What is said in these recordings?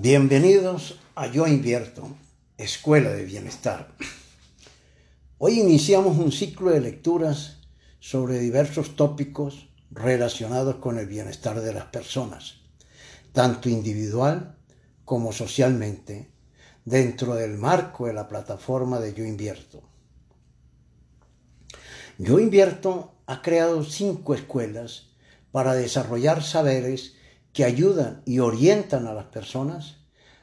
Bienvenidos a Yo Invierto, Escuela de Bienestar. Hoy iniciamos un ciclo de lecturas sobre diversos tópicos relacionados con el bienestar de las personas, tanto individual como socialmente, dentro del marco de la plataforma de Yo Invierto. Yo Invierto ha creado cinco escuelas para desarrollar saberes que ayudan y orientan a las personas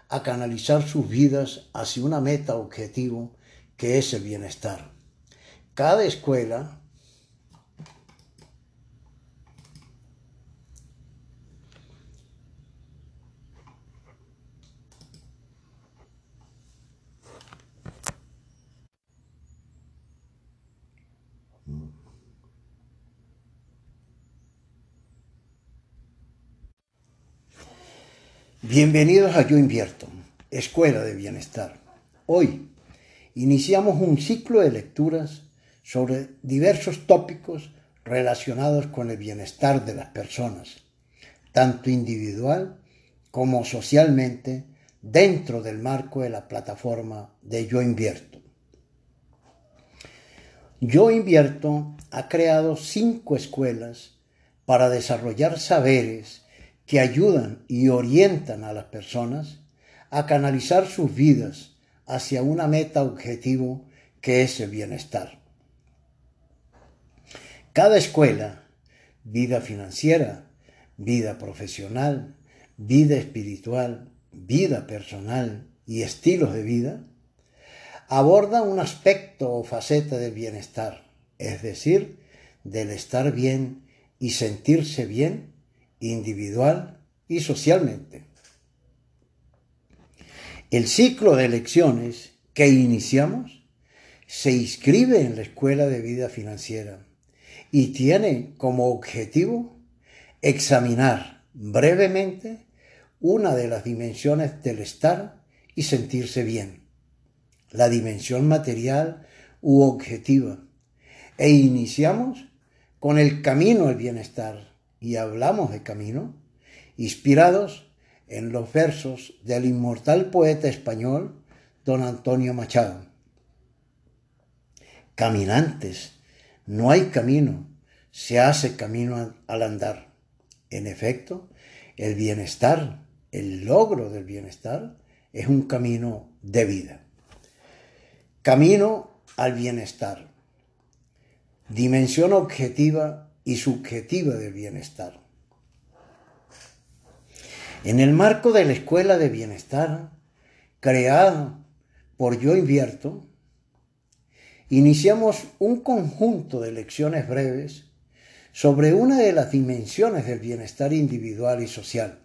a canalizar sus vidas hacia una meta objetivo que es el bienestar. Cada escuela Bienvenidos a Yo Invierto, Escuela de Bienestar. Hoy iniciamos un ciclo de lecturas sobre diversos tópicos relacionados con el bienestar de las personas, tanto individual como socialmente, dentro del marco de la plataforma de Yo Invierto. Yo Invierto ha creado cinco escuelas para desarrollar saberes que ayudan y orientan a las personas a canalizar sus vidas hacia una meta objetivo que es el bienestar. Cada escuela, vida financiera, vida profesional, vida espiritual, vida personal y estilos de vida, aborda un aspecto o faceta del bienestar, es decir, del estar bien y sentirse bien individual y socialmente. El ciclo de lecciones que iniciamos se inscribe en la Escuela de Vida Financiera y tiene como objetivo examinar brevemente una de las dimensiones del estar y sentirse bien, la dimensión material u objetiva, e iniciamos con el camino al bienestar, y hablamos de camino, inspirados en los versos del inmortal poeta español don Antonio Machado. Caminantes, no hay camino, se hace camino al andar. En efecto, el bienestar, el logro del bienestar, es un camino de vida. Camino al bienestar. Dimensión objetiva y subjetiva del bienestar. En el marco de la Escuela de Bienestar, creada por Yo Invierto, iniciamos un conjunto de lecciones breves sobre una de las dimensiones del bienestar individual y social,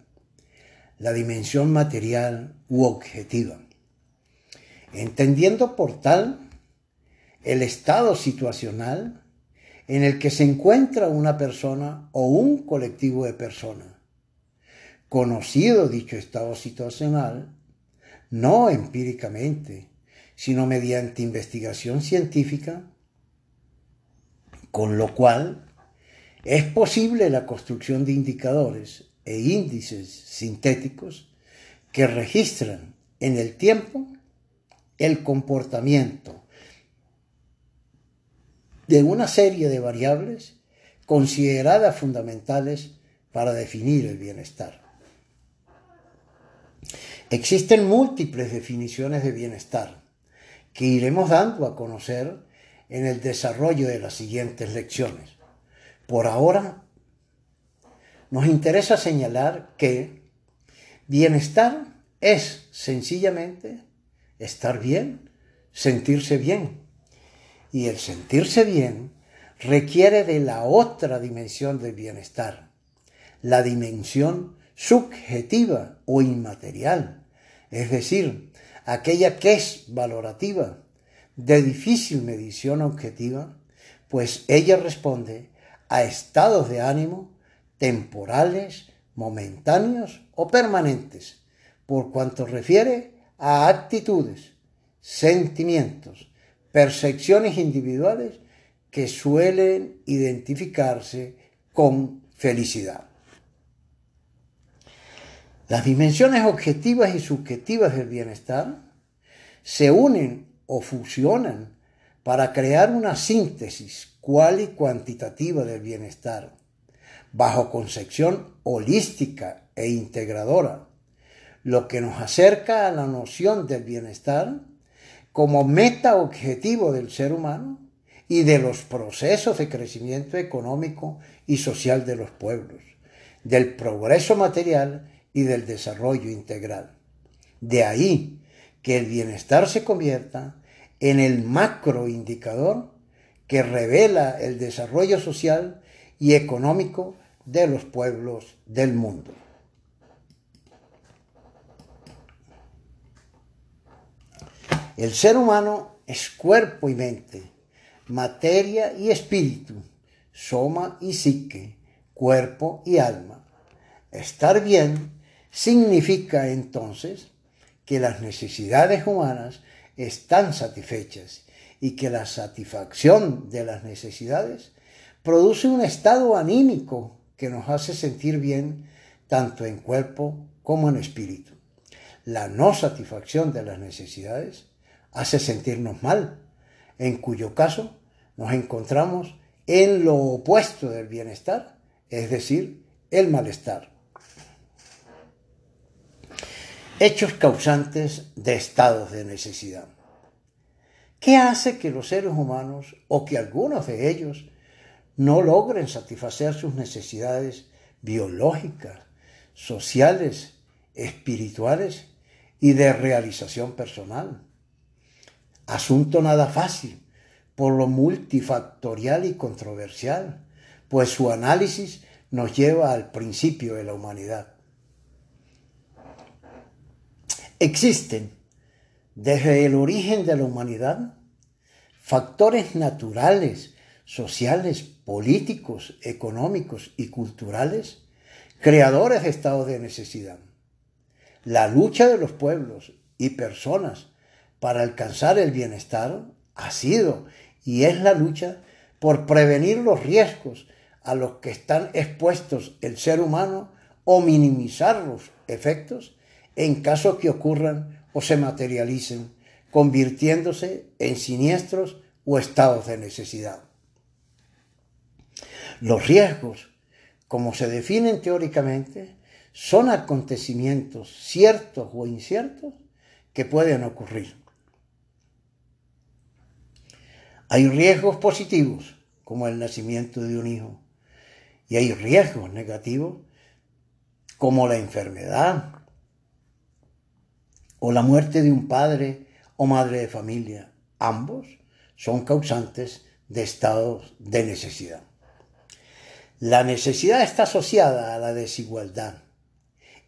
la dimensión material u objetiva, entendiendo por tal el estado situacional en el que se encuentra una persona o un colectivo de personas. Conocido dicho estado situacional, no empíricamente, sino mediante investigación científica, con lo cual es posible la construcción de indicadores e índices sintéticos que registran en el tiempo el comportamiento de una serie de variables consideradas fundamentales para definir el bienestar. Existen múltiples definiciones de bienestar que iremos dando a conocer en el desarrollo de las siguientes lecciones. Por ahora, nos interesa señalar que bienestar es sencillamente estar bien, sentirse bien, y el sentirse bien requiere de la otra dimensión del bienestar, la dimensión subjetiva o inmaterial, es decir, aquella que es valorativa, de difícil medición objetiva, pues ella responde a estados de ánimo temporales, momentáneos o permanentes, por cuanto refiere a actitudes, sentimientos, percepciones individuales que suelen identificarse con felicidad. Las dimensiones objetivas y subjetivas del bienestar se unen o fusionan para crear una síntesis cual y cuantitativa del bienestar, bajo concepción holística e integradora, lo que nos acerca a la noción del bienestar como meta objetivo del ser humano y de los procesos de crecimiento económico y social de los pueblos, del progreso material y del desarrollo integral. De ahí que el bienestar se convierta en el macroindicador que revela el desarrollo social y económico de los pueblos del mundo. El ser humano es cuerpo y mente, materia y espíritu, soma y psique, cuerpo y alma. Estar bien significa entonces que las necesidades humanas están satisfechas y que la satisfacción de las necesidades produce un estado anímico que nos hace sentir bien tanto en cuerpo como en espíritu. La no satisfacción de las necesidades hace sentirnos mal, en cuyo caso nos encontramos en lo opuesto del bienestar, es decir, el malestar. Hechos causantes de estados de necesidad. ¿Qué hace que los seres humanos, o que algunos de ellos, no logren satisfacer sus necesidades biológicas, sociales, espirituales y de realización personal? Asunto nada fácil, por lo multifactorial y controversial, pues su análisis nos lleva al principio de la humanidad. Existen desde el origen de la humanidad factores naturales, sociales, políticos, económicos y culturales creadores de estados de necesidad. La lucha de los pueblos y personas para alcanzar el bienestar ha sido y es la lucha por prevenir los riesgos a los que están expuestos el ser humano o minimizar los efectos en caso que ocurran o se materialicen, convirtiéndose en siniestros o estados de necesidad. Los riesgos, como se definen teóricamente, son acontecimientos ciertos o inciertos que pueden ocurrir. Hay riesgos positivos, como el nacimiento de un hijo, y hay riesgos negativos, como la enfermedad o la muerte de un padre o madre de familia. Ambos son causantes de estados de necesidad. La necesidad está asociada a la desigualdad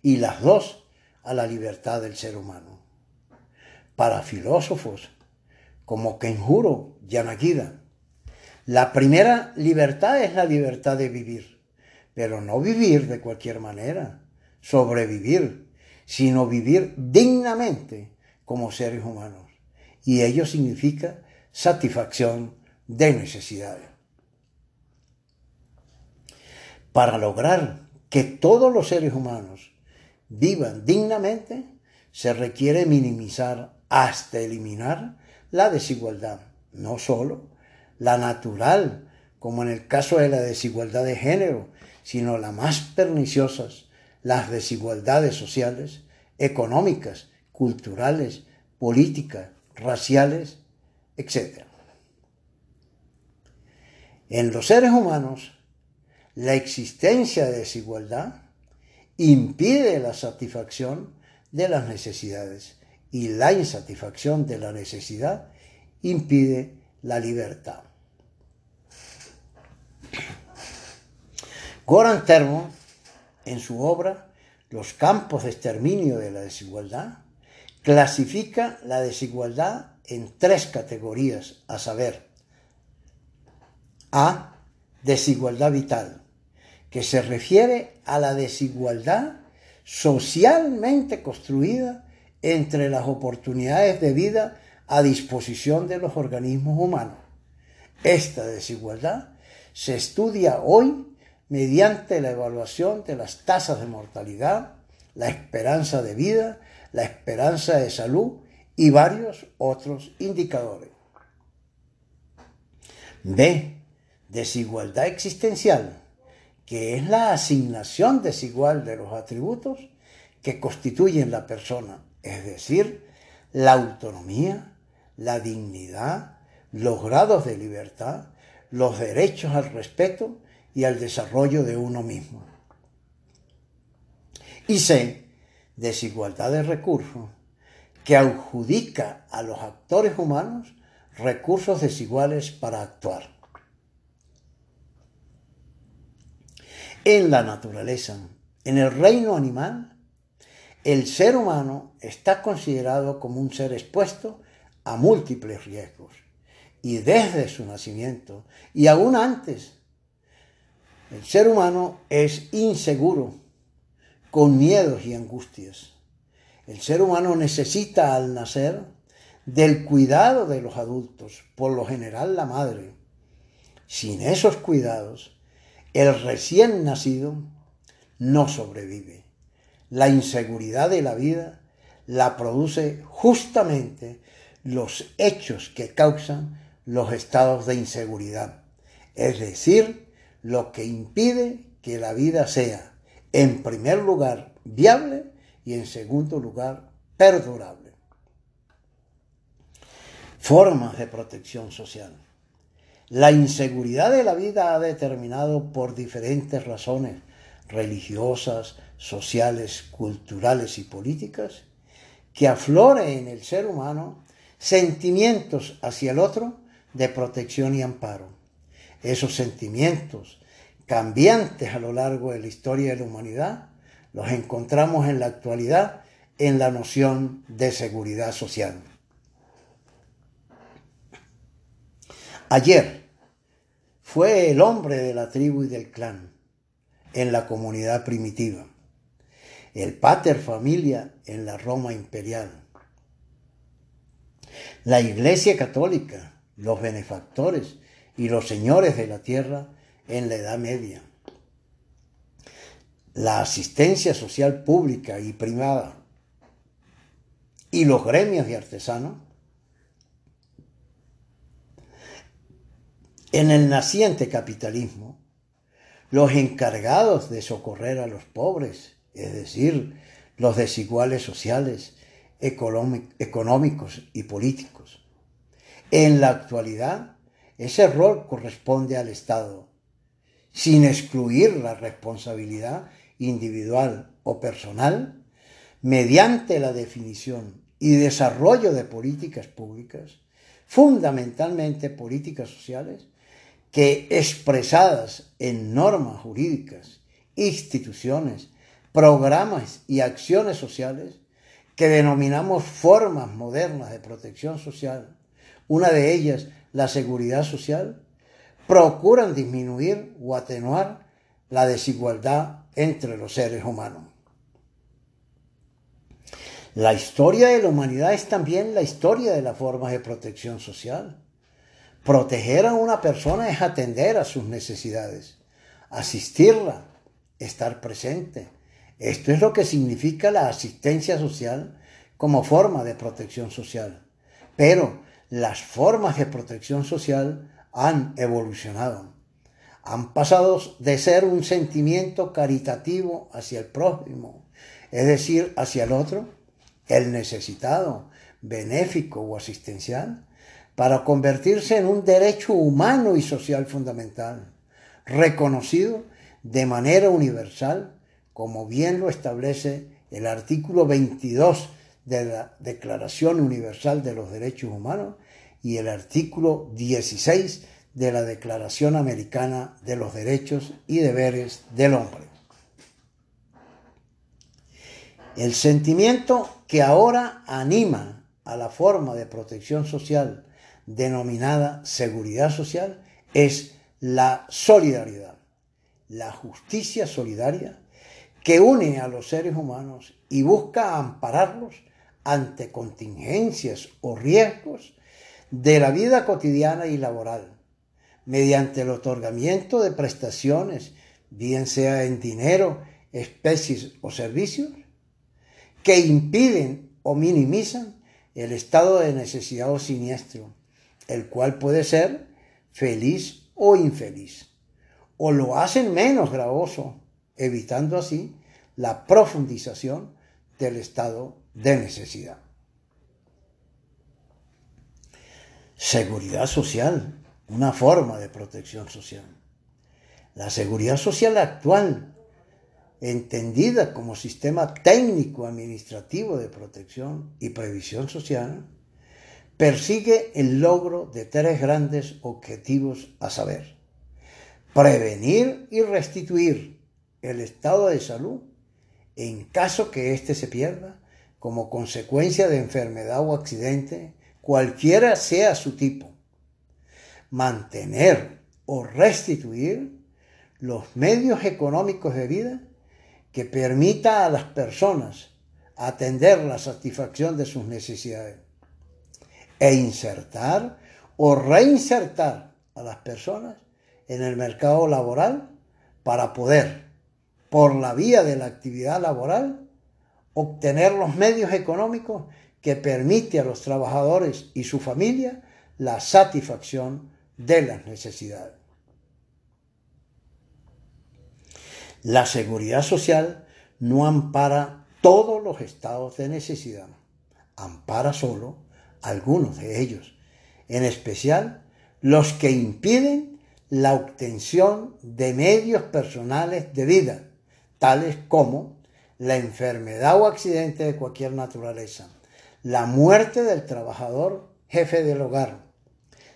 y las dos a la libertad del ser humano. Para filósofos como Kenjuro Yanagida. La primera libertad es la libertad de vivir, pero no vivir de cualquier manera, sobrevivir, sino vivir dignamente como seres humanos. Y ello significa satisfacción de necesidades. Para lograr que todos los seres humanos vivan dignamente, se requiere minimizar hasta eliminar la desigualdad, no solo la natural, como en el caso de la desigualdad de género, sino las más perniciosas, las desigualdades sociales, económicas, culturales, políticas, raciales, etc. En los seres humanos, la existencia de desigualdad impide la satisfacción de las necesidades y la insatisfacción de la necesidad impide la libertad. Goran Termo, en su obra Los campos de exterminio de la desigualdad, clasifica la desigualdad en tres categorías, a saber, A, desigualdad vital, que se refiere a la desigualdad socialmente construida entre las oportunidades de vida a disposición de los organismos humanos. Esta desigualdad se estudia hoy mediante la evaluación de las tasas de mortalidad, la esperanza de vida, la esperanza de salud y varios otros indicadores. B. Desigualdad existencial, que es la asignación desigual de los atributos que constituyen la persona, es decir, la autonomía, la dignidad, los grados de libertad, los derechos al respeto y al desarrollo de uno mismo. Y C. Desigualdad de recursos, que adjudica a los actores humanos recursos desiguales para actuar. En la naturaleza, en el reino animal, el ser humano está considerado como un ser expuesto a múltiples riesgos. Y desde su nacimiento, y aún antes, el ser humano es inseguro, con miedos y angustias. El ser humano necesita al nacer del cuidado de los adultos, por lo general la madre. Sin esos cuidados, el recién nacido no sobrevive. La inseguridad de la vida la produce justamente los hechos que causan los estados de inseguridad, es decir, lo que impide que la vida sea, en primer lugar, viable y en segundo lugar, perdurable. Formas de protección social. La inseguridad de la vida ha determinado por diferentes razones religiosas, sociales, culturales y políticas que aflore en el ser humano sentimientos hacia el otro de protección y amparo. Esos sentimientos cambiantes a lo largo de la historia de la humanidad los encontramos en la actualidad en la noción de seguridad social. Ayer, fue el hombre de la tribu y del clan en la comunidad primitiva, el pater familia en la Roma imperial, la Iglesia católica, los benefactores y los señores de la tierra en la Edad Media, la asistencia social pública y privada. Y los gremios de artesanos En el naciente capitalismo, los encargados de socorrer a los pobres, es decir, los desiguales sociales, económicos y políticos. En la actualidad, ese rol corresponde al Estado, sin excluir la responsabilidad individual o personal, mediante la definición y desarrollo de políticas públicas, fundamentalmente políticas sociales, que expresadas en normas jurídicas, instituciones, programas y acciones sociales, que denominamos formas modernas de protección social, una de ellas la seguridad social, procuran disminuir o atenuar la desigualdad entre los seres humanos. La historia de la humanidad es también la historia de las formas de protección social. Proteger a una persona es atender a sus necesidades, asistirla, estar presente. Esto es lo que significa la asistencia social como forma de protección social. Pero las formas de protección social han evolucionado. Han pasado de ser un sentimiento caritativo hacia el prójimo, es decir, hacia el otro, el necesitado, benéfico o asistencial, para convertirse en un derecho humano y social fundamental, reconocido de manera universal, como bien lo establece el artículo 22 de la Declaración Universal de los Derechos Humanos y el artículo 16 de la Declaración Americana de los Derechos y Deberes del Hombre. El sentimiento que ahora anima a la forma de protección social denominada seguridad social es la solidaridad, la justicia solidaria que une a los seres humanos y busca ampararlos ante contingencias o riesgos de la vida cotidiana y laboral, mediante el otorgamiento de prestaciones, bien sea en dinero, especies o servicios, que impiden o minimizan el estado de necesidad o siniestro, el cual puede ser feliz o infeliz, o lo hacen menos gravoso, evitando así la profundización del estado de necesidad. Seguridad social, una forma de protección social. La seguridad social actual, entendida como sistema técnico administrativo de protección y previsión social, persigue el logro de tres grandes objetivos a saber, prevenir y restituir el estado de salud en caso que éste se pierda como consecuencia de enfermedad o accidente, cualquiera sea su tipo. Mantener o restituir los medios económicos de vida que permita a las personas atender la satisfacción de sus necesidades e insertar o reinsertar a las personas en el mercado laboral para poder, por la vía de la actividad laboral, obtener los medios económicos que permite a los trabajadores y su familia la satisfacción de las necesidades. La seguridad social no ampara todos los estados de necesidad, ampara solo algunos de ellos, en especial los que impiden la obtención de medios personales de vida, tales como la enfermedad o accidente de cualquier naturaleza, la muerte del trabajador jefe del hogar,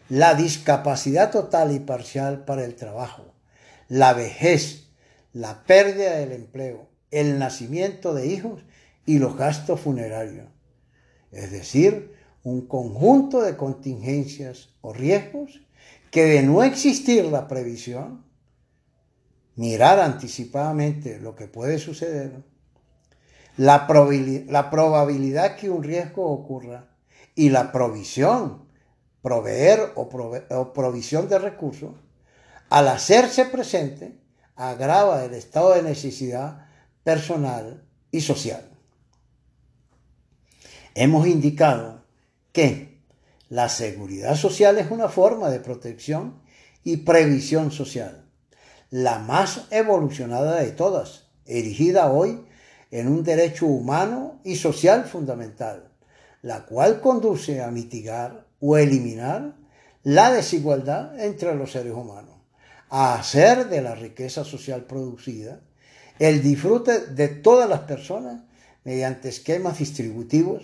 la discapacidad total y parcial para el trabajo, la vejez, la pérdida del empleo, el nacimiento de hijos y los gastos funerarios. Es decir, un conjunto de contingencias o riesgos que de no existir la previsión, mirar anticipadamente lo que puede suceder, la, probabilidad que un riesgo ocurra y la provisión, proveer o, o provisión de recursos, al hacerse presente, agrava el estado de necesidad personal y social. Hemos indicado que la seguridad social es una forma de protección y previsión social, la más evolucionada de todas, erigida hoy en un derecho humano y social fundamental, la cual conduce a mitigar o eliminar la desigualdad entre los seres humanos a hacer de la riqueza social producida el disfrute de todas las personas mediante esquemas distributivos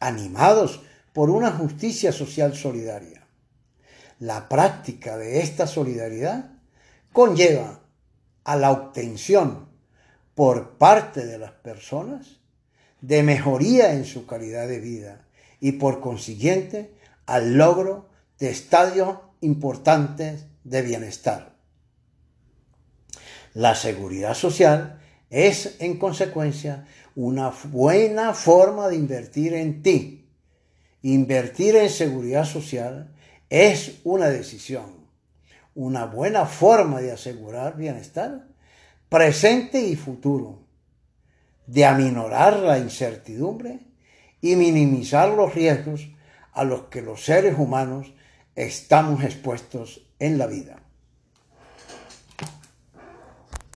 animados por una justicia social solidaria. La práctica de esta solidaridad conlleva a la obtención por parte de las personas de mejoría en su calidad de vida y por consiguiente al logro de estadios importantes de bienestar. La seguridad social es, en consecuencia, una buena forma de invertir en ti. Invertir en seguridad social es una decisión, una buena forma de asegurar bienestar presente y futuro, de aminorar la incertidumbre y minimizar los riesgos a los que los seres humanos estamos expuestos en la vida.